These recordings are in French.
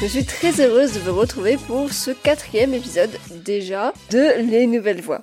Je suis très heureuse de vous retrouver pour ce quatrième épisode déjà de Les Nouvelles Voix.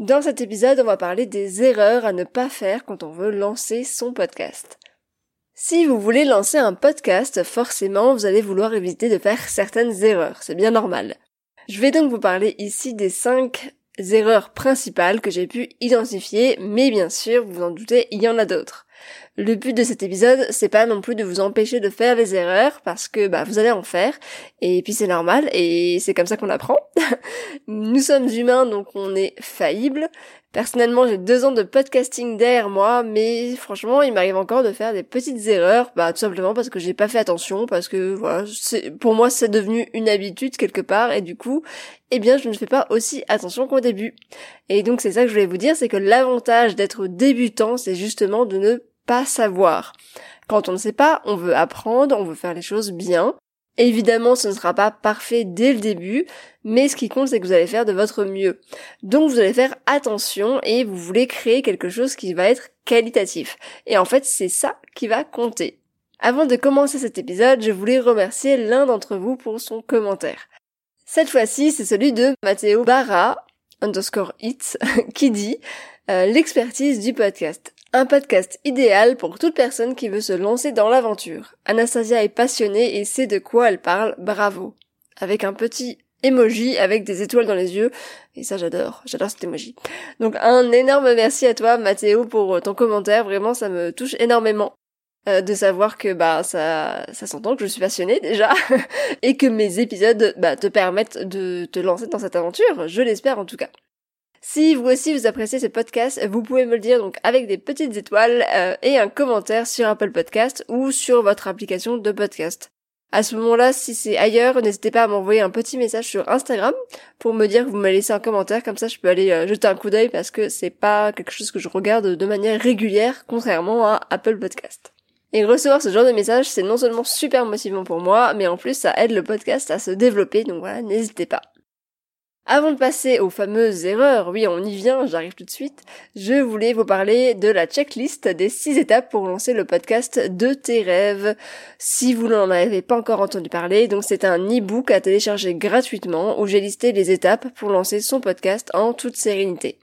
Dans cet épisode, on va parler des erreurs à ne pas faire quand on veut lancer son podcast. Si vous voulez lancer un podcast, forcément, vous allez vouloir éviter de faire certaines erreurs. C'est bien normal. Je vais donc vous parler ici des cinq erreurs principales que j'ai pu identifier, mais bien sûr, vous vous en doutez, il y en a d'autres. Le but de cet épisode, c'est pas non plus de vous empêcher de faire des erreurs parce que bah vous allez en faire et puis c'est normal et c'est comme ça qu'on apprend. Nous sommes humains donc on est faillible. Personnellement, j'ai deux ans de podcasting derrière moi, mais franchement, il m'arrive encore de faire des petites erreurs, bah tout simplement parce que j'ai pas fait attention, parce que voilà, pour moi c'est devenu une habitude quelque part, et du coup, eh bien je ne fais pas aussi attention qu'au début. Et donc c'est ça que je voulais vous dire, c'est que l'avantage d'être débutant, c'est justement de ne pas savoir. Quand on ne sait pas, on veut apprendre, on veut faire les choses bien. Évidemment, ce ne sera pas parfait dès le début, mais ce qui compte, c'est que vous allez faire de votre mieux. Donc vous allez faire attention et vous voulez créer quelque chose qui va être qualitatif. Et en fait, c'est ça qui va compter. Avant de commencer cet épisode, je voulais remercier l'un d'entre vous pour son commentaire. Cette fois-ci, c'est celui de Matteo Barra, underscore it, qui dit euh, l'expertise du podcast. Un podcast idéal pour toute personne qui veut se lancer dans l'aventure. Anastasia est passionnée et sait de quoi elle parle, bravo. Avec un petit emoji avec des étoiles dans les yeux. Et ça j'adore, j'adore cet emoji. Donc un énorme merci à toi Mathéo pour ton commentaire, vraiment ça me touche énormément. Euh, de savoir que bah ça ça s'entend que je suis passionnée déjà et que mes épisodes bah, te permettent de te lancer dans cette aventure, je l'espère en tout cas. Si vous aussi vous appréciez ce podcast, vous pouvez me le dire donc avec des petites étoiles euh, et un commentaire sur Apple Podcast ou sur votre application de podcast. À ce moment-là, si c'est ailleurs, n'hésitez pas à m'envoyer un petit message sur Instagram pour me dire que vous m'avez laissé un commentaire, comme ça je peux aller euh, jeter un coup d'œil parce que c'est pas quelque chose que je regarde de manière régulière, contrairement à Apple Podcast. Et recevoir ce genre de message, c'est non seulement super motivant pour moi, mais en plus ça aide le podcast à se développer, donc voilà, n'hésitez pas. Avant de passer aux fameuses erreurs, oui on y vient, j'arrive tout de suite, je voulais vous parler de la checklist des 6 étapes pour lancer le podcast de tes rêves. Si vous n'en avez pas encore entendu parler, donc c'est un e-book à télécharger gratuitement où j'ai listé les étapes pour lancer son podcast en toute sérénité.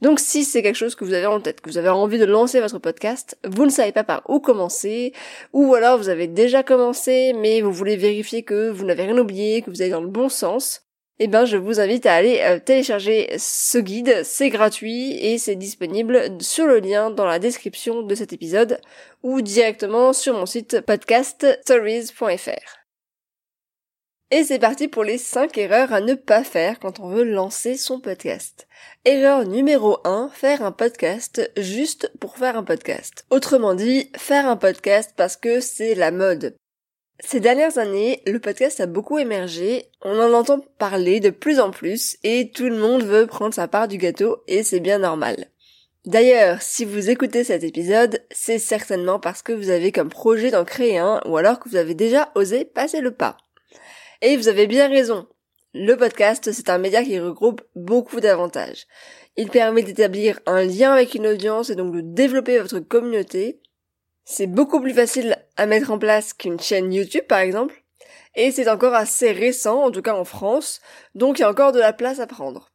Donc si c'est quelque chose que vous avez en tête, que vous avez envie de lancer votre podcast, vous ne savez pas par où commencer, ou alors vous avez déjà commencé mais vous voulez vérifier que vous n'avez rien oublié, que vous allez dans le bon sens, eh ben, je vous invite à aller euh, télécharger ce guide. C'est gratuit et c'est disponible sur le lien dans la description de cet épisode ou directement sur mon site podcaststories.fr. Et c'est parti pour les 5 erreurs à ne pas faire quand on veut lancer son podcast. Erreur numéro 1, faire un podcast juste pour faire un podcast. Autrement dit, faire un podcast parce que c'est la mode. Ces dernières années, le podcast a beaucoup émergé, on en entend parler de plus en plus et tout le monde veut prendre sa part du gâteau et c'est bien normal. D'ailleurs, si vous écoutez cet épisode, c'est certainement parce que vous avez comme projet d'en créer un ou alors que vous avez déjà osé passer le pas. Et vous avez bien raison. Le podcast, c'est un média qui regroupe beaucoup d'avantages. Il permet d'établir un lien avec une audience et donc de développer votre communauté, c'est beaucoup plus facile à mettre en place qu'une chaîne YouTube par exemple, et c'est encore assez récent, en tout cas en France, donc il y a encore de la place à prendre.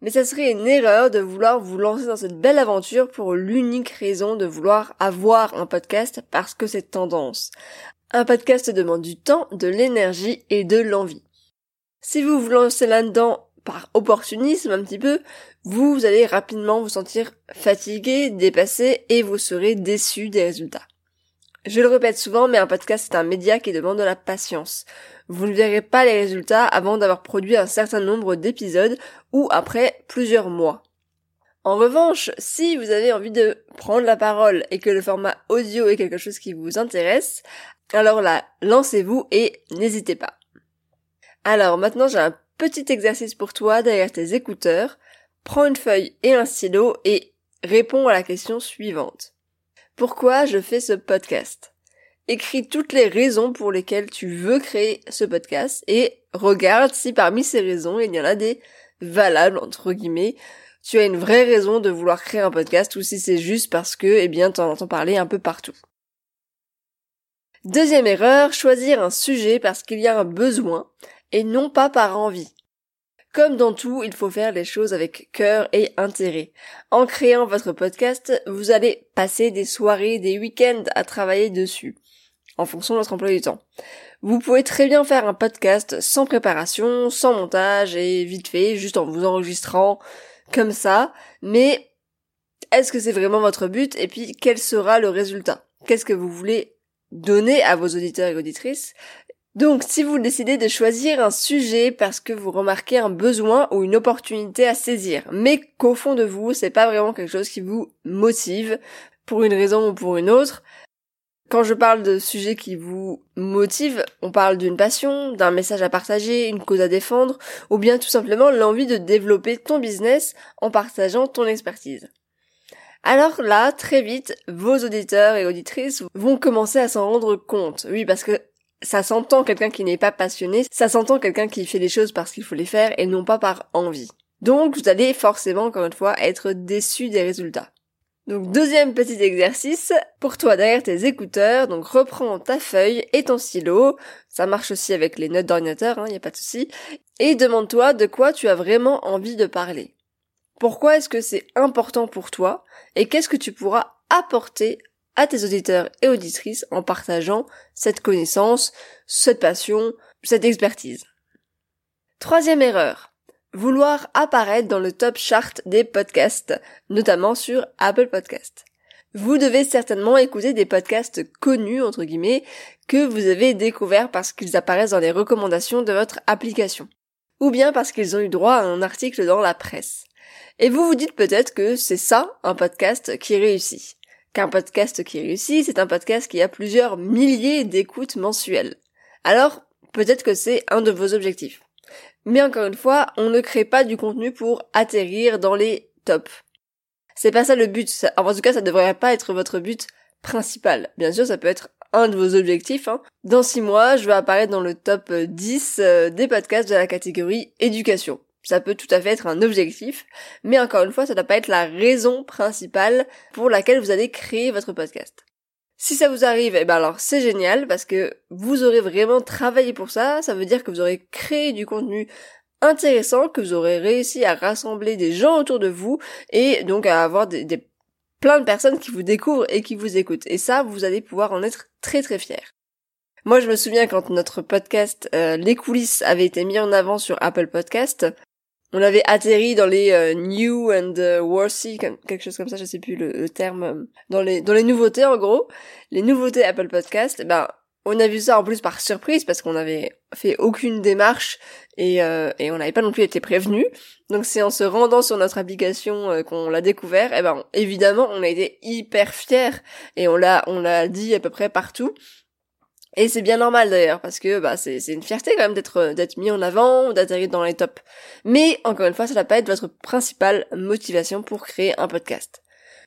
Mais ça serait une erreur de vouloir vous lancer dans cette belle aventure pour l'unique raison de vouloir avoir un podcast parce que c'est tendance. Un podcast demande du temps, de l'énergie et de l'envie. Si vous vous lancez là-dedans par opportunisme un petit peu, vous allez rapidement vous sentir fatigué, dépassé et vous serez déçu des résultats. Je le répète souvent, mais un podcast est un média qui demande de la patience. Vous ne verrez pas les résultats avant d'avoir produit un certain nombre d'épisodes ou après plusieurs mois. En revanche, si vous avez envie de prendre la parole et que le format audio est quelque chose qui vous intéresse, alors là, lancez-vous et n'hésitez pas. Alors maintenant j'ai un petit exercice pour toi derrière tes écouteurs. Prends une feuille et un stylo et réponds à la question suivante. Pourquoi je fais ce podcast? Écris toutes les raisons pour lesquelles tu veux créer ce podcast et regarde si parmi ces raisons il y en a des valables entre guillemets. Tu as une vraie raison de vouloir créer un podcast ou si c'est juste parce que, eh bien, t'en entends parler un peu partout. Deuxième erreur, choisir un sujet parce qu'il y a un besoin et non pas par envie. Comme dans tout, il faut faire les choses avec cœur et intérêt. En créant votre podcast, vous allez passer des soirées, des week-ends à travailler dessus, en fonction de votre emploi du temps. Vous pouvez très bien faire un podcast sans préparation, sans montage et vite fait, juste en vous enregistrant comme ça, mais est-ce que c'est vraiment votre but et puis quel sera le résultat? Qu'est-ce que vous voulez donner à vos auditeurs et auditrices? Donc, si vous décidez de choisir un sujet parce que vous remarquez un besoin ou une opportunité à saisir, mais qu'au fond de vous, c'est pas vraiment quelque chose qui vous motive, pour une raison ou pour une autre, quand je parle de sujets qui vous motivent, on parle d'une passion, d'un message à partager, une cause à défendre, ou bien tout simplement l'envie de développer ton business en partageant ton expertise. Alors là, très vite, vos auditeurs et auditrices vont commencer à s'en rendre compte. Oui, parce que ça s'entend quelqu'un qui n'est pas passionné, ça s'entend quelqu'un qui fait les choses parce qu'il faut les faire et non pas par envie. Donc vous allez forcément, encore une fois, être déçu des résultats. Donc deuxième petit exercice, pour toi derrière tes écouteurs, donc reprends ta feuille et ton stylo, ça marche aussi avec les notes d'ordinateur, il hein, n'y a pas de souci, et demande-toi de quoi tu as vraiment envie de parler. Pourquoi est-ce que c'est important pour toi et qu'est-ce que tu pourras apporter à tes auditeurs et auditrices en partageant cette connaissance, cette passion, cette expertise. Troisième erreur. Vouloir apparaître dans le top chart des podcasts, notamment sur Apple Podcasts. Vous devez certainement écouter des podcasts connus, entre guillemets, que vous avez découverts parce qu'ils apparaissent dans les recommandations de votre application. Ou bien parce qu'ils ont eu droit à un article dans la presse. Et vous vous dites peut-être que c'est ça, un podcast qui réussit qu'un podcast qui réussit, c'est un podcast qui a plusieurs milliers d'écoutes mensuelles. Alors, peut-être que c'est un de vos objectifs. Mais encore une fois, on ne crée pas du contenu pour atterrir dans les tops. C'est pas ça le but. en tout cas, ça devrait pas être votre but principal. Bien sûr, ça peut être un de vos objectifs. Hein. Dans six mois, je vais apparaître dans le top 10 euh, des podcasts de la catégorie éducation ça peut tout à fait être un objectif, mais encore une fois, ça ne doit pas être la raison principale pour laquelle vous allez créer votre podcast. Si ça vous arrive, eh ben alors c'est génial parce que vous aurez vraiment travaillé pour ça, ça veut dire que vous aurez créé du contenu intéressant, que vous aurez réussi à rassembler des gens autour de vous et donc à avoir des, plein de personnes qui vous découvrent et qui vous écoutent. Et ça, vous allez pouvoir en être très très fiers. Moi, je me souviens quand notre podcast euh, Les coulisses avait été mis en avant sur Apple Podcast, on avait atterri dans les euh, new and uh, worthy, quelque chose comme ça, je sais plus le, terme, euh, dans les dans les nouveautés en gros, les nouveautés Apple Podcast. Eh ben on a vu ça en plus par surprise parce qu'on avait fait aucune démarche et, euh, et on n'avait pas non plus été prévenu. Donc c'est en se rendant sur notre application qu'on l'a découvert. Et eh ben évidemment on a été hyper fiers et on l'a on l'a dit à peu près partout. Et c'est bien normal d'ailleurs, parce que bah, c'est, une fierté quand même d'être, d'être mis en avant, d'atterrir dans les tops. Mais encore une fois, ça ne va pas être votre principale motivation pour créer un podcast.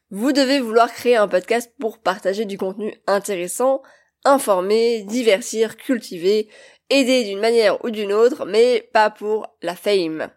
Vous devez vouloir créer un podcast pour partager du contenu intéressant, informer, divertir, cultiver, aider d'une manière ou d'une autre, mais pas pour la fame.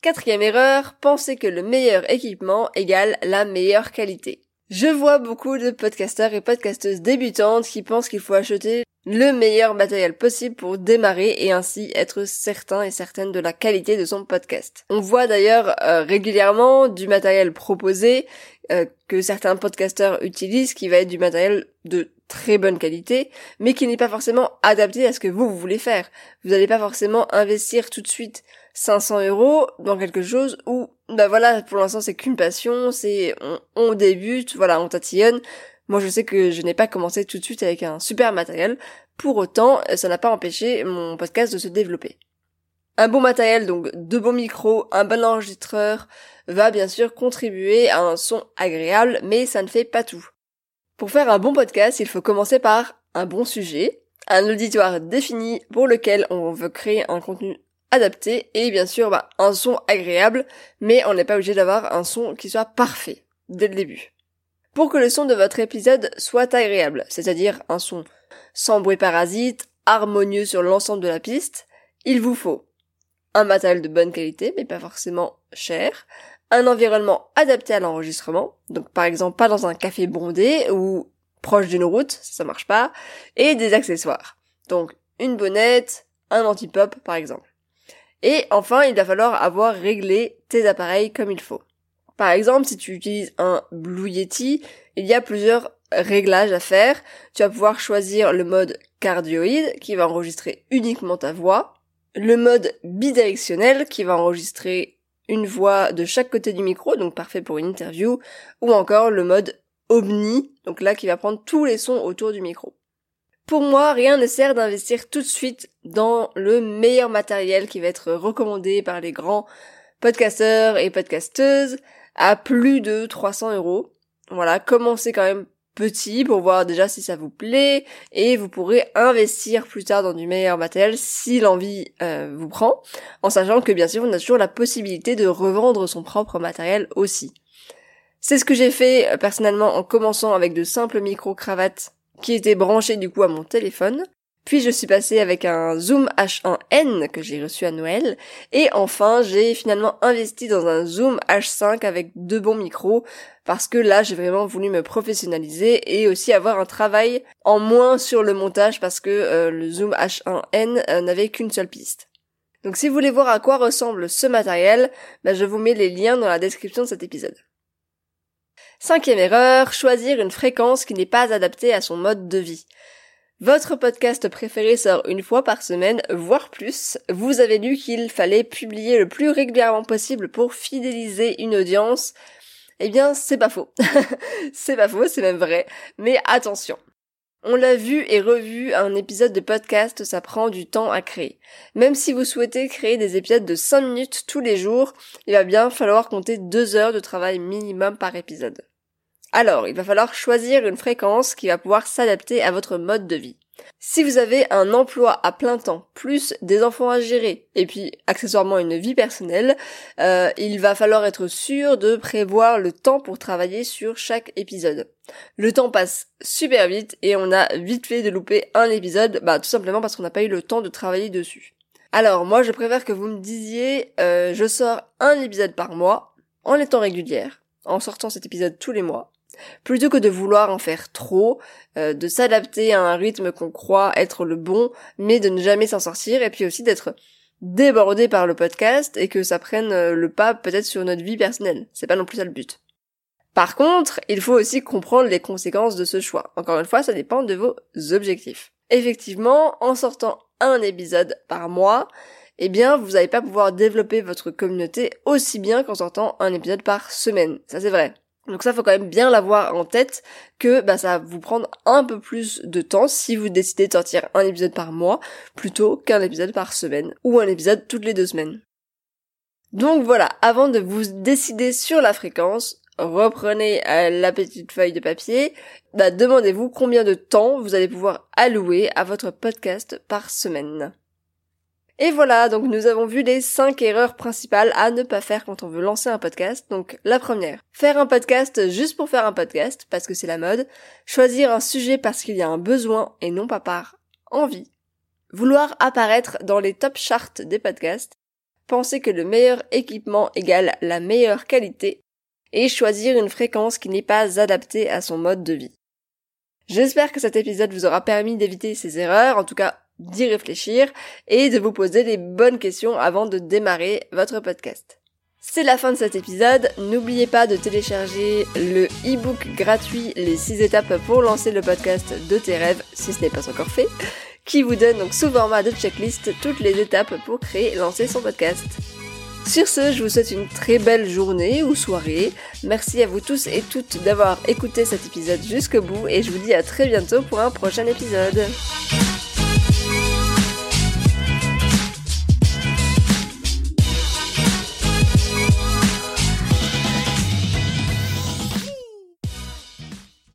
Quatrième erreur, penser que le meilleur équipement égale la meilleure qualité. Je vois beaucoup de podcasteurs et podcasteuses débutantes qui pensent qu'il faut acheter le meilleur matériel possible pour démarrer et ainsi être certain et certaine de la qualité de son podcast. On voit d'ailleurs euh, régulièrement du matériel proposé euh, que certains podcasteurs utilisent qui va être du matériel de très bonne qualité mais qui n'est pas forcément adapté à ce que vous, vous voulez faire. Vous n'allez pas forcément investir tout de suite 500 euros dans quelque chose où, bah voilà, pour l'instant c'est qu'une passion, c'est on, on, débute, voilà, on tatillonne. Moi je sais que je n'ai pas commencé tout de suite avec un super matériel, pour autant ça n'a pas empêché mon podcast de se développer. Un bon matériel, donc de bons micros, un bon enregistreur, va bien sûr contribuer à un son agréable, mais ça ne fait pas tout. Pour faire un bon podcast, il faut commencer par un bon sujet, un auditoire défini pour lequel on veut créer un contenu adapté et bien sûr bah, un son agréable, mais on n'est pas obligé d'avoir un son qui soit parfait dès le début. Pour que le son de votre épisode soit agréable, c'est-à-dire un son sans bruit parasite, harmonieux sur l'ensemble de la piste, il vous faut un matériel de bonne qualité, mais pas forcément cher, un environnement adapté à l'enregistrement, donc par exemple pas dans un café bondé ou proche d'une route, ça, marche pas, et des accessoires. Donc une bonnette, un anti-pop par exemple. Et enfin, il va falloir avoir réglé tes appareils comme il faut. Par exemple, si tu utilises un Blue Yeti, il y a plusieurs réglages à faire. Tu vas pouvoir choisir le mode cardioïde qui va enregistrer uniquement ta voix, le mode bidirectionnel qui va enregistrer une voix de chaque côté du micro, donc parfait pour une interview, ou encore le mode omni, donc là qui va prendre tous les sons autour du micro. Pour moi, rien ne sert d'investir tout de suite dans le meilleur matériel qui va être recommandé par les grands podcasteurs et podcasteuses à plus de 300 euros. Voilà, commencez quand même petit pour voir déjà si ça vous plaît et vous pourrez investir plus tard dans du meilleur matériel si l'envie euh, vous prend, en sachant que bien sûr on a toujours la possibilité de revendre son propre matériel aussi. C'est ce que j'ai fait euh, personnellement en commençant avec de simples micro-cravates qui étaient branchés du coup à mon téléphone. Puis je suis passée avec un Zoom H1N que j'ai reçu à Noël. Et enfin, j'ai finalement investi dans un Zoom H5 avec deux bons micros parce que là, j'ai vraiment voulu me professionnaliser et aussi avoir un travail en moins sur le montage parce que euh, le Zoom H1N euh, n'avait qu'une seule piste. Donc si vous voulez voir à quoi ressemble ce matériel, bah, je vous mets les liens dans la description de cet épisode. Cinquième erreur, choisir une fréquence qui n'est pas adaptée à son mode de vie. Votre podcast préféré sort une fois par semaine, voire plus. Vous avez lu qu'il fallait publier le plus régulièrement possible pour fidéliser une audience. Eh bien, c'est pas faux. c'est pas faux, c'est même vrai. Mais attention. On l'a vu et revu, un épisode de podcast, ça prend du temps à créer. Même si vous souhaitez créer des épisodes de 5 minutes tous les jours, il va bien falloir compter 2 heures de travail minimum par épisode. Alors, il va falloir choisir une fréquence qui va pouvoir s'adapter à votre mode de vie. Si vous avez un emploi à plein temps, plus des enfants à gérer, et puis accessoirement une vie personnelle, euh, il va falloir être sûr de prévoir le temps pour travailler sur chaque épisode. Le temps passe super vite et on a vite fait de louper un épisode, bah tout simplement parce qu'on n'a pas eu le temps de travailler dessus. Alors moi je préfère que vous me disiez euh, je sors un épisode par mois en étant régulière, en sortant cet épisode tous les mois, plutôt que de vouloir en faire trop, euh, de s'adapter à un rythme qu'on croit être le bon, mais de ne jamais s'en sortir, et puis aussi d'être débordé par le podcast et que ça prenne euh, le pas peut-être sur notre vie personnelle. C'est pas non plus ça le but. Par contre, il faut aussi comprendre les conséquences de ce choix. Encore une fois, ça dépend de vos objectifs. Effectivement, en sortant un épisode par mois, eh bien, vous n'allez pas pouvoir développer votre communauté aussi bien qu'en sortant un épisode par semaine. Ça, c'est vrai. Donc ça faut quand même bien l'avoir en tête que bah, ça va vous prendre un peu plus de temps si vous décidez de sortir un épisode par mois plutôt qu'un épisode par semaine ou un épisode toutes les deux semaines. Donc voilà, avant de vous décider sur la fréquence, reprenez euh, la petite feuille de papier, bah, demandez-vous combien de temps vous allez pouvoir allouer à votre podcast par semaine. Et voilà, donc nous avons vu les 5 erreurs principales à ne pas faire quand on veut lancer un podcast. Donc la première, faire un podcast juste pour faire un podcast, parce que c'est la mode. Choisir un sujet parce qu'il y a un besoin et non pas par envie. Vouloir apparaître dans les top charts des podcasts. Penser que le meilleur équipement égale la meilleure qualité. Et choisir une fréquence qui n'est pas adaptée à son mode de vie. J'espère que cet épisode vous aura permis d'éviter ces erreurs. En tout cas, d'y réfléchir et de vous poser les bonnes questions avant de démarrer votre podcast. C'est la fin de cet épisode. N'oubliez pas de télécharger le e-book gratuit Les 6 étapes pour lancer le podcast de tes rêves si ce n'est pas encore fait qui vous donne donc sous format de checklist toutes les étapes pour créer et lancer son podcast. Sur ce, je vous souhaite une très belle journée ou soirée. Merci à vous tous et toutes d'avoir écouté cet épisode jusqu'au bout et je vous dis à très bientôt pour un prochain épisode.